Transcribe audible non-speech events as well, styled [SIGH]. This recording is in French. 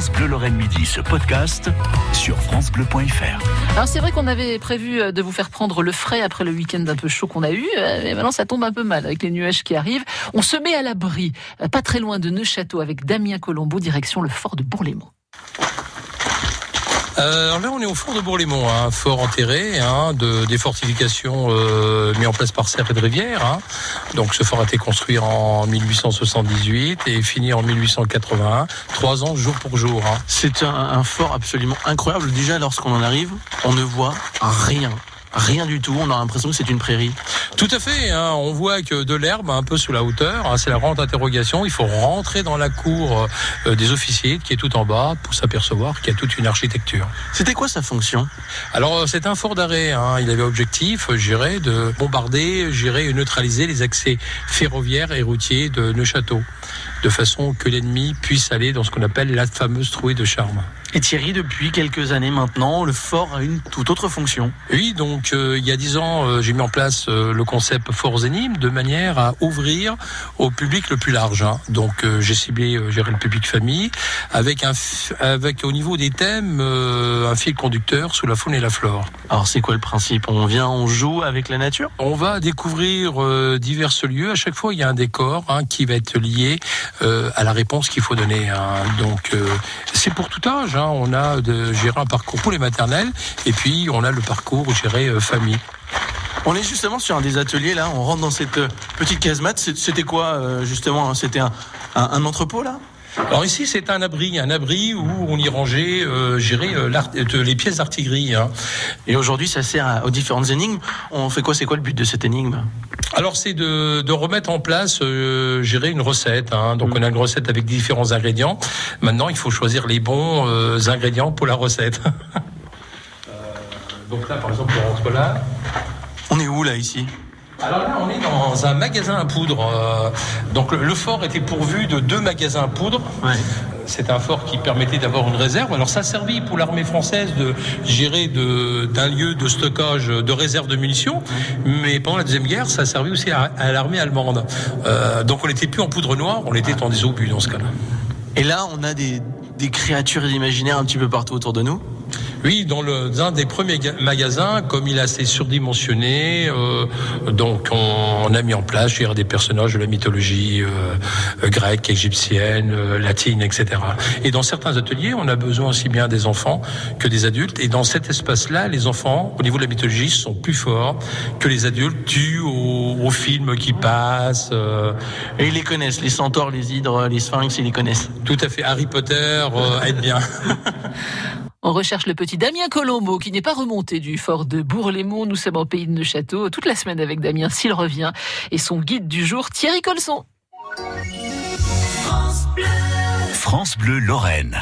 France Bleu Lorraine Midi ce podcast sur francebleu.fr. Alors c'est vrai qu'on avait prévu euh, de vous faire prendre le frais après le week-end un peu chaud qu'on a eu, euh, mais maintenant ça tombe un peu mal avec les nuages qui arrivent. On se met à l'abri, euh, pas très loin de Neuchâteau avec Damien Colombo, direction le fort de Bourg-les-Monts. Euh, alors là, on est au fort de Bourg-les-Monts, un hein, fort enterré, hein, de, des fortifications euh, mis en place par Serre et de Rivière. Hein. Donc ce fort a été construit en 1878 et fini en 1881, trois ans jour pour jour. Hein. C'est un, un fort absolument incroyable. Déjà, lorsqu'on en arrive, on ne voit rien. Rien du tout, on a l'impression que c'est une prairie. Tout à fait, hein. on voit que de l'herbe un peu sous la hauteur, hein, c'est la grande interrogation, il faut rentrer dans la cour euh, des officiers qui est tout en bas pour s'apercevoir qu'il y a toute une architecture. C'était quoi sa fonction? Alors euh, c'est un fort d'arrêt, hein. il avait objectif, j'irais, de bombarder, j'irais, et neutraliser les accès ferroviaires et routiers de Neuchâteau, de façon que l'ennemi puisse aller dans ce qu'on appelle la fameuse trouée de charme. Et Thierry, depuis quelques années maintenant, le fort a une toute autre fonction. Oui, donc euh, il y a dix ans, euh, j'ai mis en place euh, le concept Forts Énigmes de manière à ouvrir au public le plus large. Hein. Donc j'ai ciblé, gérer le public famille, avec un, avec au niveau des thèmes un fil conducteur sous la faune et la flore. Alors c'est quoi le principe? On vient, on joue avec la nature? On va découvrir divers lieux. À chaque fois, il y a un décor hein, qui va être lié à la réponse qu'il faut donner. Hein. Donc c'est pour tout âge. Hein. On a de gérer un parcours pour les maternelles et puis on a le parcours géré euh, famille. On est justement sur un des ateliers là, on rentre dans cette euh, petite casemate. C'était quoi euh, justement C'était un, entrepôt là? Alors ici, c'est un abri, un abri où on y rangeait, euh, les pièces d'artillerie. Hein. Et aujourd'hui, ça sert aux différentes énigmes. On fait quoi? C'est quoi le but de cette énigme? Alors c'est de, de, remettre en place, euh, gérer une recette. Hein. Donc on a une recette avec différents ingrédients. Maintenant il faut choisir les bons euh, ingrédients pour la recette. [LAUGHS] euh, donc là par exemple on rentre là. On est où là ici? Alors là, on est dans un magasin à poudre. Donc le, fort était pourvu de deux magasins à poudre. Ouais. C'est un fort qui permettait d'avoir une réserve. Alors ça a servi pour l'armée française de gérer d'un lieu de stockage de réserve de munitions, mais pendant la deuxième guerre, ça a servi aussi à, l'armée allemande. Euh, donc on n'était plus en poudre noire, on était en des obus dans ce cas-là. Et là, on a des, des créatures imaginaires un petit peu partout autour de nous. Oui, dans, le, dans un des premiers magasins, comme il est assez surdimensionné, euh, donc on, a mis en place je des personnages de la mythologie euh, grecque, égyptienne, euh, latine, etc. Et dans certains ateliers, on a besoin aussi bien des enfants que des adultes. Et dans cet espace-là, les enfants, au niveau de la mythologie, sont plus forts que les adultes dus aux, aux films qui passent. Euh. Et ils les connaissent, les centaures, les hydres, les sphinx, ils les connaissent. Tout à fait. Harry Potter euh, aide bien. [LAUGHS] On recherche le petit Damien Colombo qui n'est pas remonté du fort de Bourg-les-Monts. Nous sommes en pays de Neuchâteau toute la semaine avec Damien s'il revient et son guide du jour Thierry Colson. France Bleu, France Bleu Lorraine.